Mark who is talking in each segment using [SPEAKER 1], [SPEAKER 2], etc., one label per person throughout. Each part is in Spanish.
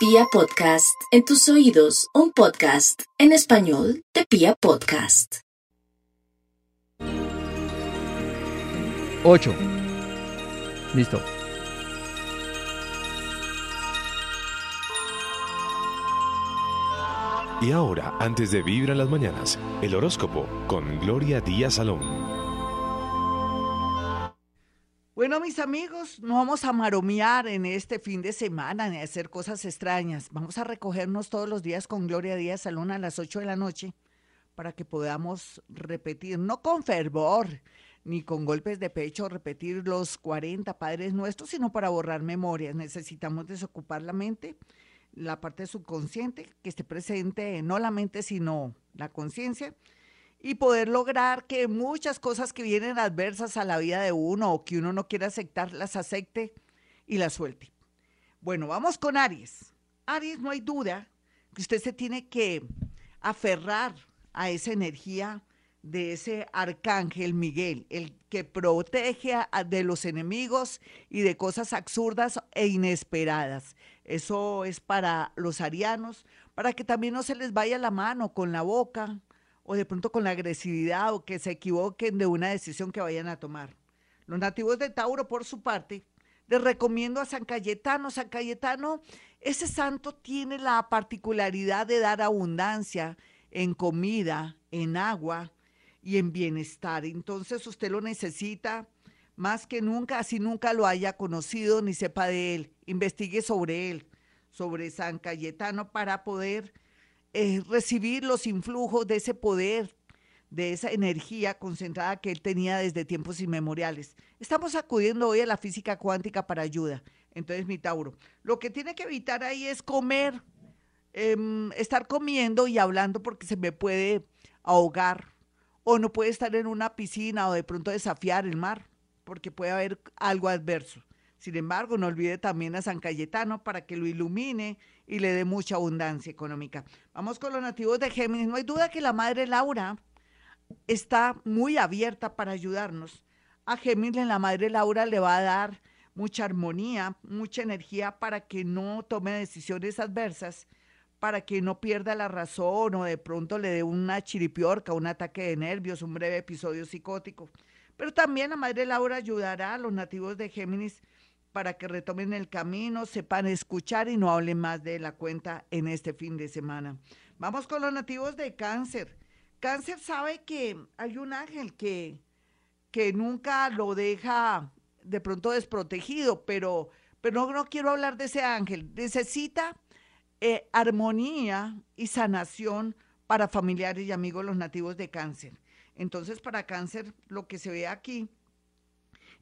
[SPEAKER 1] Pia Podcast, en tus oídos, un podcast en español de Pia Podcast.
[SPEAKER 2] 8. Listo.
[SPEAKER 3] Y ahora, antes de vibrar las mañanas, el horóscopo con Gloria Díaz Salón.
[SPEAKER 4] Bueno, mis amigos, no vamos a maromear en este fin de semana ni a hacer cosas extrañas. Vamos a recogernos todos los días con Gloria Díaz Salón a las 8 de la noche para que podamos repetir, no con fervor ni con golpes de pecho, repetir los 40 padres nuestros, sino para borrar memorias. Necesitamos desocupar la mente la parte subconsciente que esté presente, no la mente, sino la conciencia, y poder lograr que muchas cosas que vienen adversas a la vida de uno o que uno no quiere aceptar, las acepte y las suelte. Bueno, vamos con Aries. Aries, no hay duda que usted se tiene que aferrar a esa energía de ese arcángel Miguel, el que protege de los enemigos y de cosas absurdas e inesperadas. Eso es para los arianos, para que también no se les vaya la mano con la boca o de pronto con la agresividad o que se equivoquen de una decisión que vayan a tomar. Los nativos de Tauro, por su parte, les recomiendo a San Cayetano. San Cayetano, ese santo tiene la particularidad de dar abundancia en comida, en agua, y en bienestar. Entonces usted lo necesita más que nunca, así nunca lo haya conocido ni sepa de él. Investigue sobre él, sobre San Cayetano, para poder eh, recibir los influjos de ese poder, de esa energía concentrada que él tenía desde tiempos inmemoriales. Estamos acudiendo hoy a la física cuántica para ayuda. Entonces, mi Tauro, lo que tiene que evitar ahí es comer, em, estar comiendo y hablando porque se me puede ahogar o no puede estar en una piscina o de pronto desafiar el mar, porque puede haber algo adverso. Sin embargo, no olvide también a San Cayetano para que lo ilumine y le dé mucha abundancia económica. Vamos con los nativos de Géminis. No hay duda que la madre Laura está muy abierta para ayudarnos. A Géminis la madre Laura le va a dar mucha armonía, mucha energía para que no tome decisiones adversas para que no pierda la razón o de pronto le dé una chiripiorca, un ataque de nervios, un breve episodio psicótico. Pero también la Madre Laura ayudará a los nativos de Géminis para que retomen el camino, sepan escuchar y no hablen más de la cuenta en este fin de semana. Vamos con los nativos de Cáncer. Cáncer sabe que hay un ángel que, que nunca lo deja de pronto desprotegido, pero, pero no, no quiero hablar de ese ángel. Necesita eh, armonía y sanación para familiares y amigos los nativos de cáncer. Entonces, para cáncer, lo que se ve aquí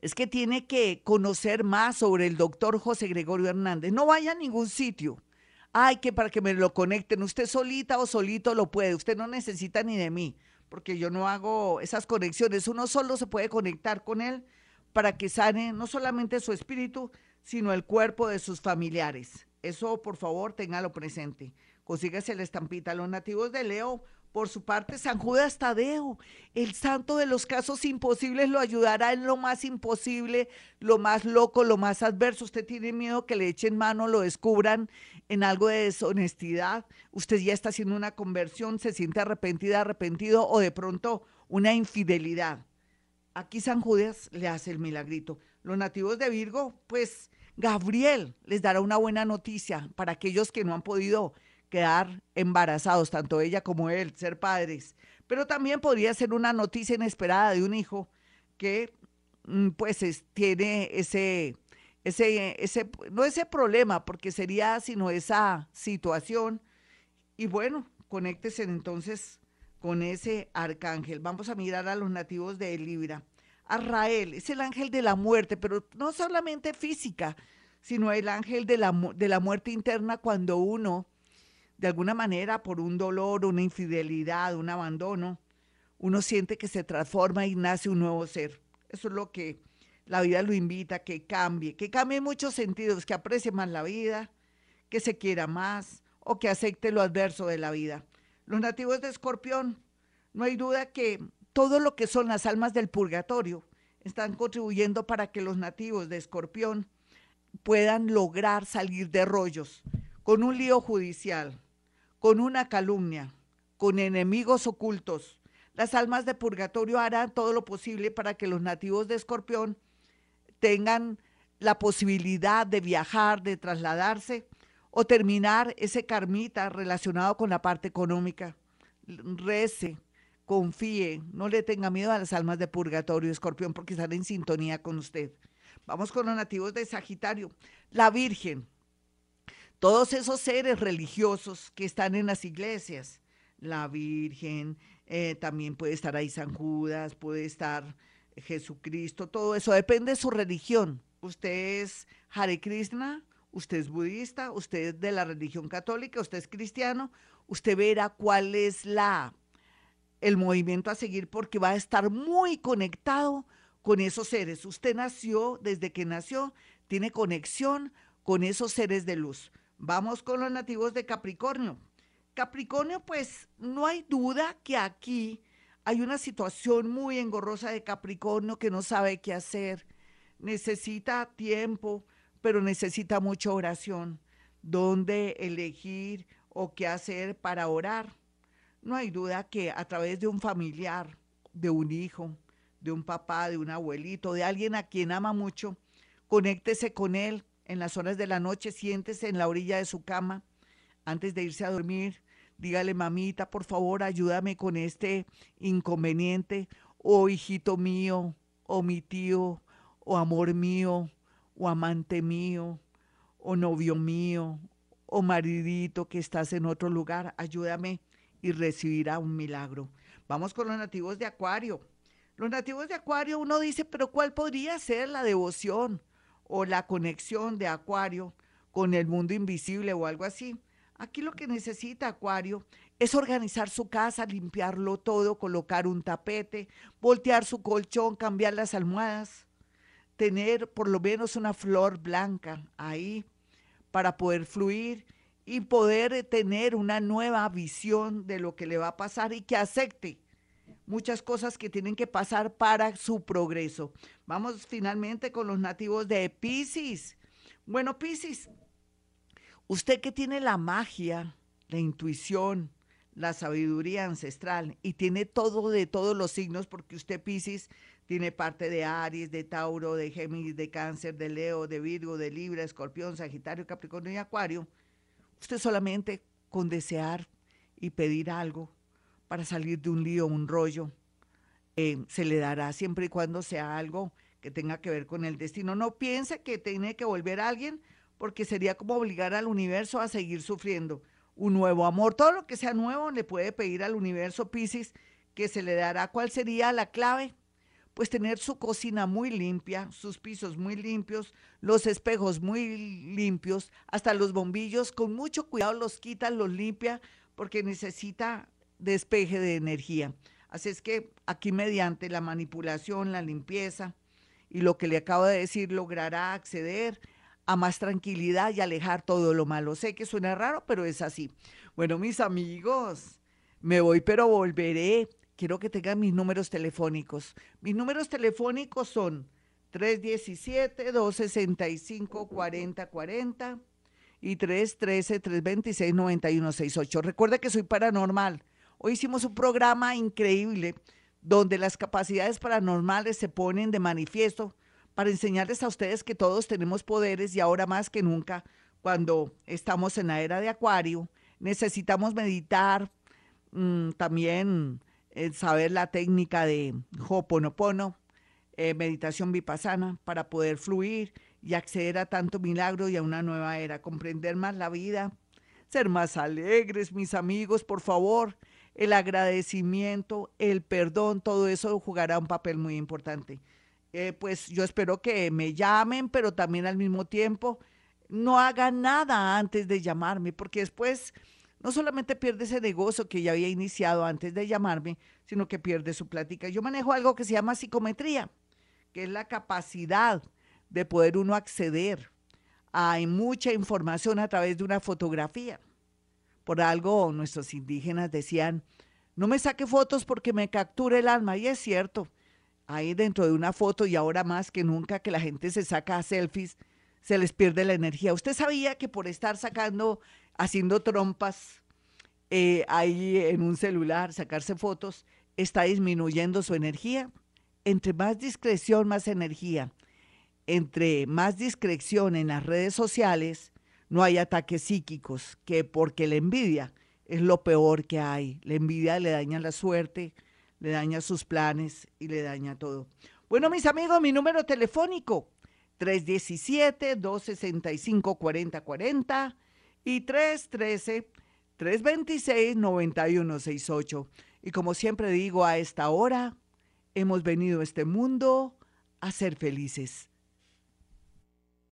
[SPEAKER 4] es que tiene que conocer más sobre el doctor José Gregorio Hernández. No vaya a ningún sitio. Ay, que para que me lo conecten. Usted solita o solito lo puede. Usted no necesita ni de mí, porque yo no hago esas conexiones. Uno solo se puede conectar con él para que sane no solamente su espíritu, sino el cuerpo de sus familiares. Eso, por favor, téngalo presente. Consíguese la estampita. Los nativos de Leo, por su parte, San Judas Tadeo, el santo de los casos imposibles, lo ayudará en lo más imposible, lo más loco, lo más adverso. Usted tiene miedo que le echen mano, lo descubran en algo de deshonestidad. Usted ya está haciendo una conversión, se siente arrepentida, arrepentido o de pronto una infidelidad. Aquí San Judas le hace el milagrito. Los nativos de Virgo, pues Gabriel les dará una buena noticia para aquellos que no han podido quedar embarazados, tanto ella como él, ser padres. Pero también podría ser una noticia inesperada de un hijo que mm, pues tiene ese, ese, ese, no ese problema, porque sería sino esa situación. Y bueno, conéctese entonces con ese arcángel. Vamos a mirar a los nativos de Libra. Arrael, es el ángel de la muerte, pero no solamente física, sino el ángel de la, de la muerte interna cuando uno, de alguna manera, por un dolor, una infidelidad, un abandono, uno siente que se transforma y nace un nuevo ser. Eso es lo que la vida lo invita, que cambie, que cambie en muchos sentidos, que aprecie más la vida, que se quiera más o que acepte lo adverso de la vida. Los nativos de Escorpión, no hay duda que todo lo que son las almas del purgatorio están contribuyendo para que los nativos de Escorpión puedan lograr salir de rollos. con un lío judicial, con una calumnia, con enemigos ocultos. Las almas de purgatorio harán todo lo posible para que los nativos de Escorpión tengan la posibilidad de viajar, de trasladarse o terminar ese karmita relacionado con la parte económica. Rece, confíe, no le tenga miedo a las almas de purgatorio, escorpión, porque están en sintonía con usted. Vamos con los nativos de Sagitario. La Virgen, todos esos seres religiosos que están en las iglesias, la Virgen, eh, también puede estar ahí San Judas, puede estar Jesucristo, todo eso depende de su religión. Usted es Hare Krishna, usted es budista, usted es de la religión católica, usted es cristiano, usted verá cuál es la el movimiento a seguir porque va a estar muy conectado con esos seres. Usted nació, desde que nació, tiene conexión con esos seres de luz. Vamos con los nativos de Capricornio. Capricornio, pues no hay duda que aquí hay una situación muy engorrosa de Capricornio que no sabe qué hacer, necesita tiempo, pero necesita mucha oración, dónde elegir o qué hacer para orar. No hay duda que a través de un familiar, de un hijo, de un papá, de un abuelito, de alguien a quien ama mucho, conéctese con él en las horas de la noche, siéntese en la orilla de su cama antes de irse a dormir, dígale, mamita, por favor, ayúdame con este inconveniente, o hijito mío, o mi tío, o amor mío, o amante mío, o novio mío, o maridito que estás en otro lugar, ayúdame y recibirá un milagro. Vamos con los nativos de Acuario. Los nativos de Acuario, uno dice, pero ¿cuál podría ser la devoción o la conexión de Acuario con el mundo invisible o algo así? Aquí lo que necesita Acuario es organizar su casa, limpiarlo todo, colocar un tapete, voltear su colchón, cambiar las almohadas, tener por lo menos una flor blanca ahí para poder fluir y poder tener una nueva visión de lo que le va a pasar y que acepte muchas cosas que tienen que pasar para su progreso. Vamos finalmente con los nativos de Pisces. Bueno, Pisces, Usted que tiene la magia, la intuición, la sabiduría ancestral y tiene todo de todos los signos, porque usted Pisces tiene parte de Aries, de Tauro, de Géminis, de Cáncer, de Leo, de Virgo, de Libra, Escorpión, Sagitario, Capricornio y Acuario. Usted solamente con desear y pedir algo para salir de un lío, un rollo, eh, se le dará siempre y cuando sea algo que tenga que ver con el destino. No piense que tiene que volver a alguien porque sería como obligar al universo a seguir sufriendo. Un nuevo amor, todo lo que sea nuevo le puede pedir al universo Pisces que se le dará. ¿Cuál sería la clave? Pues tener su cocina muy limpia, sus pisos muy limpios, los espejos muy limpios, hasta los bombillos con mucho cuidado los quita, los limpia, porque necesita despeje de energía. Así es que aquí mediante la manipulación, la limpieza y lo que le acabo de decir, logrará acceder a más tranquilidad y alejar todo lo malo. Sé que suena raro, pero es así. Bueno, mis amigos, me voy, pero volveré. Quiero que tengan mis números telefónicos. Mis números telefónicos son 317-265-4040 y 313-326-9168. Recuerda que soy paranormal. Hoy hicimos un programa increíble donde las capacidades paranormales se ponen de manifiesto para enseñarles a ustedes que todos tenemos poderes y ahora más que nunca, cuando estamos en la era de Acuario, necesitamos meditar, mm, también eh, saber la técnica de Hoponopono, eh, meditación vipassana, para poder fluir y acceder a tanto milagro y a una nueva era, comprender más la vida, ser más alegres, mis amigos, por favor. El agradecimiento, el perdón, todo eso jugará un papel muy importante. Eh, pues yo espero que me llamen, pero también al mismo tiempo no hagan nada antes de llamarme, porque después no solamente pierde ese negocio que ya había iniciado antes de llamarme, sino que pierde su plática. Yo manejo algo que se llama psicometría, que es la capacidad de poder uno acceder a mucha información a través de una fotografía. Por algo nuestros indígenas decían, no me saque fotos porque me captura el alma, y es cierto ahí dentro de una foto y ahora más que nunca que la gente se saca selfies, se les pierde la energía. ¿Usted sabía que por estar sacando, haciendo trompas eh, ahí en un celular, sacarse fotos, está disminuyendo su energía? Entre más discreción, más energía. Entre más discreción en las redes sociales, no hay ataques psíquicos, que porque la envidia es lo peor que hay. La envidia le daña la suerte, le daña sus planes y le daña todo. Bueno, mis amigos, mi número telefónico 317-265-4040 y 313-326-9168. Y como siempre digo, a esta hora hemos venido a este mundo a ser felices.